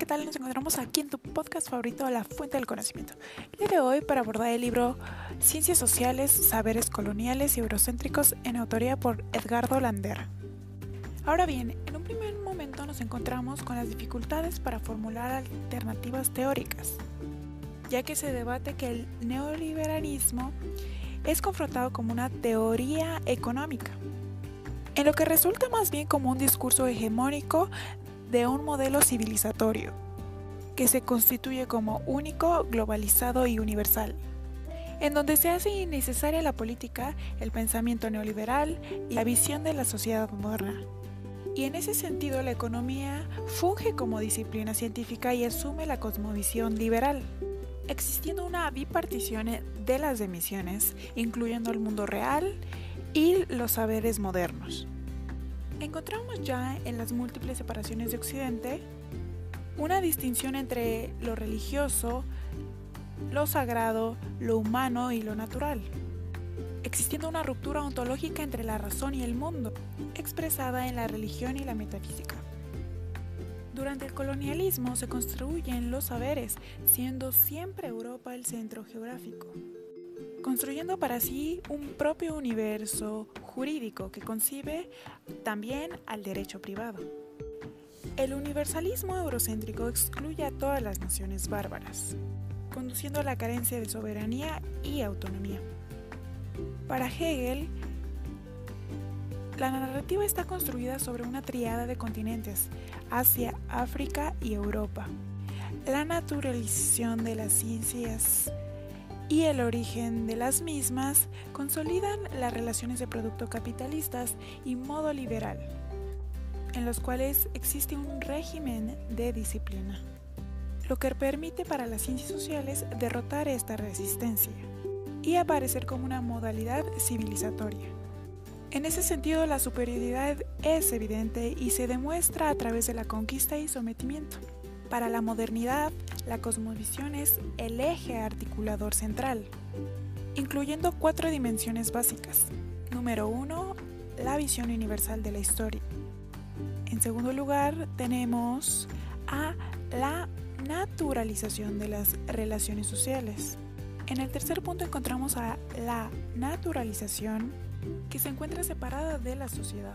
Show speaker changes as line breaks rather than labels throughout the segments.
¿qué tal? Nos encontramos aquí en tu podcast favorito, La Fuente del Conocimiento. El día de hoy para abordar el libro Ciencias Sociales, Saberes Coloniales y Eurocéntricos en autoría por Edgardo Lander. Ahora bien, en un primer momento nos encontramos con las dificultades para formular alternativas teóricas, ya que se debate que el neoliberalismo es confrontado como una teoría económica en lo que resulta más bien como un discurso hegemónico de un modelo civilizatorio, que se constituye como único, globalizado y universal, en donde se hace innecesaria la política, el pensamiento neoliberal y la visión de la sociedad moderna. Y en ese sentido la economía funge como disciplina científica y asume la cosmovisión liberal, existiendo una bipartición de las emisiones, incluyendo el mundo real y los saberes modernos. Encontramos ya en las múltiples separaciones de Occidente una distinción entre lo religioso, lo sagrado, lo humano y lo natural, existiendo una ruptura ontológica entre la razón y el mundo, expresada en la religión y la metafísica. Durante el colonialismo se construyen los saberes, siendo siempre Europa el centro geográfico construyendo para sí un propio universo jurídico que concibe también al derecho privado. El universalismo eurocéntrico excluye a todas las naciones bárbaras, conduciendo a la carencia de soberanía y autonomía. Para Hegel, la narrativa está construida sobre una triada de continentes, Asia, África y Europa. La naturalización de las ciencias y el origen de las mismas consolidan las relaciones de producto capitalistas y modo liberal, en los cuales existe un régimen de disciplina, lo que permite para las ciencias sociales derrotar esta resistencia y aparecer como una modalidad civilizatoria. En ese sentido, la superioridad es evidente y se demuestra a través de la conquista y sometimiento. Para la modernidad, la cosmovisión es el eje articulador central, incluyendo cuatro dimensiones básicas. Número uno, la visión universal de la historia. En segundo lugar, tenemos a la naturalización de las relaciones sociales. En el tercer punto encontramos a la naturalización que se encuentra separada de la sociedad.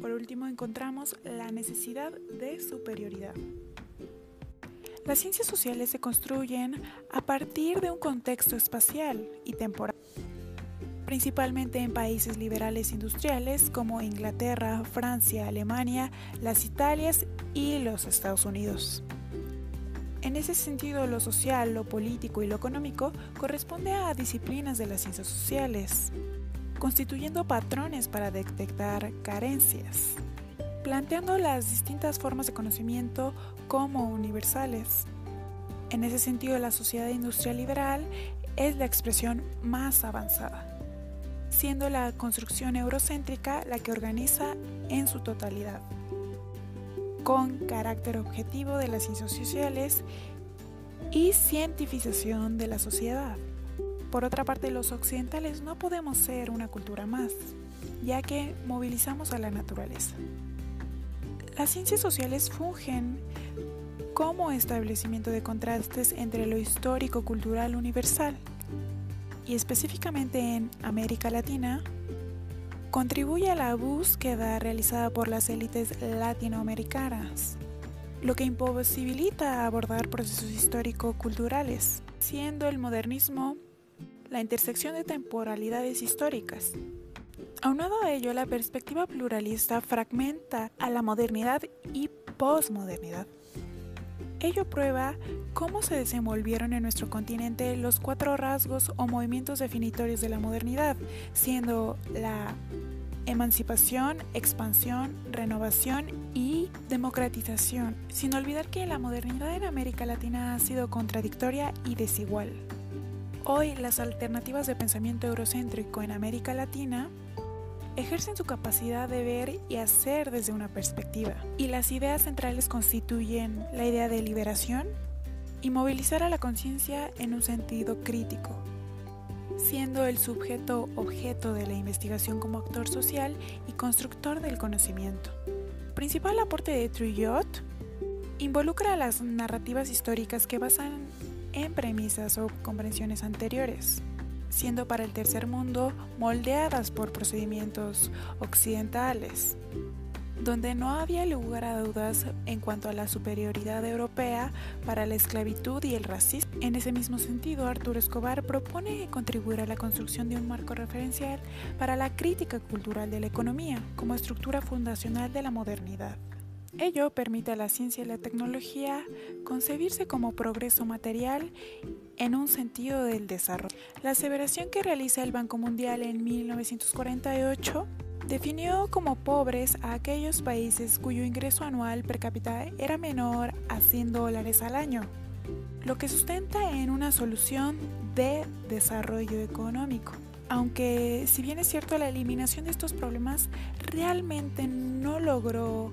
Por último, encontramos la necesidad de superioridad. Las ciencias sociales se construyen a partir de un contexto espacial y temporal, principalmente en países liberales industriales como Inglaterra, Francia, Alemania, las Italias y los Estados Unidos. En ese sentido, lo social, lo político y lo económico corresponde a disciplinas de las ciencias sociales, constituyendo patrones para detectar carencias, planteando las distintas formas de conocimiento como universales. En ese sentido, la sociedad industrial liberal es la expresión más avanzada, siendo la construcción eurocéntrica la que organiza en su totalidad, con carácter objetivo de las ciencias sociales y cientificación de la sociedad. Por otra parte, los occidentales no podemos ser una cultura más, ya que movilizamos a la naturaleza. Las ciencias sociales fungen como establecimiento de contrastes entre lo histórico-cultural universal y específicamente en América Latina, contribuye a la búsqueda realizada por las élites latinoamericanas, lo que imposibilita abordar procesos histórico-culturales, siendo el modernismo la intersección de temporalidades históricas. Aunado a ello, la perspectiva pluralista fragmenta a la modernidad y posmodernidad. Ello prueba cómo se desenvolvieron en nuestro continente los cuatro rasgos o movimientos definitorios de la modernidad, siendo la emancipación, expansión, renovación y democratización, sin olvidar que la modernidad en América Latina ha sido contradictoria y desigual. Hoy las alternativas de pensamiento eurocéntrico en América Latina ejercen su capacidad de ver y hacer desde una perspectiva, y las ideas centrales constituyen la idea de liberación y movilizar a la conciencia en un sentido crítico, siendo el sujeto objeto de la investigación como actor social y constructor del conocimiento. Principal aporte de Trujillo Involucra las narrativas históricas que basan en premisas o comprensiones anteriores, siendo para el tercer mundo moldeadas por procedimientos occidentales donde no había lugar a dudas en cuanto a la superioridad europea para la esclavitud y el racismo. En ese mismo sentido, Arturo Escobar propone contribuir a la construcción de un marco referencial para la crítica cultural de la economía como estructura fundacional de la modernidad. Ello permite a la ciencia y la tecnología concebirse como progreso material en un sentido del desarrollo. La aseveración que realiza el Banco Mundial en 1948 definió como pobres a aquellos países cuyo ingreso anual per cápita era menor a 100 dólares al año, lo que sustenta en una solución de desarrollo económico. Aunque si bien es cierto la eliminación de estos problemas realmente no logró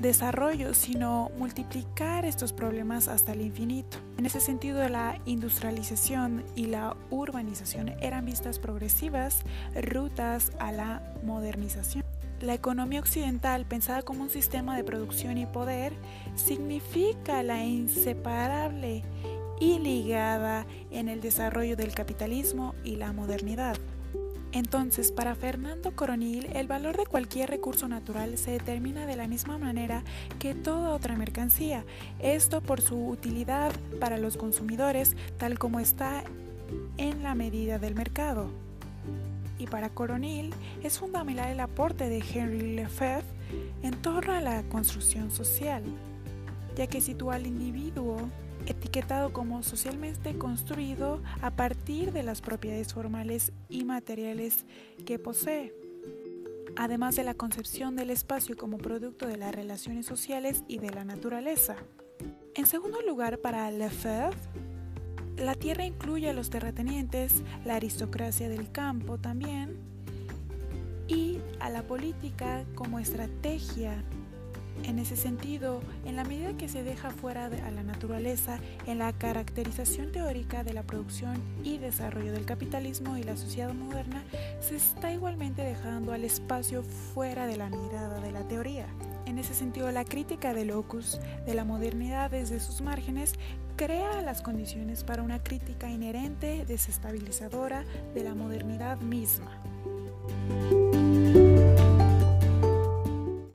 desarrollo, sino multiplicar estos problemas hasta el infinito. En ese sentido, la industrialización y la urbanización eran vistas progresivas rutas a la modernización. La economía occidental, pensada como un sistema de producción y poder, significa la inseparable y ligada en el desarrollo del capitalismo y la modernidad. Entonces, para Fernando Coronil, el valor de cualquier recurso natural se determina de la misma manera que toda otra mercancía, esto por su utilidad para los consumidores, tal como está en la medida del mercado. Y para Coronil es fundamental el aporte de Henry Lefebvre en torno a la construcción social, ya que sitúa al individuo etiquetado como socialmente construido a partir de las propiedades formales y materiales que posee, además de la concepción del espacio como producto de las relaciones sociales y de la naturaleza. En segundo lugar, para Lefebvre, la tierra incluye a los terratenientes, la aristocracia del campo también, y a la política como estrategia en ese sentido, en la medida que se deja fuera a la naturaleza en la caracterización teórica de la producción y desarrollo del capitalismo y la sociedad moderna, se está igualmente dejando al espacio fuera de la mirada de la teoría. En ese sentido, la crítica del locus de la modernidad desde sus márgenes crea las condiciones para una crítica inherente desestabilizadora de la modernidad misma.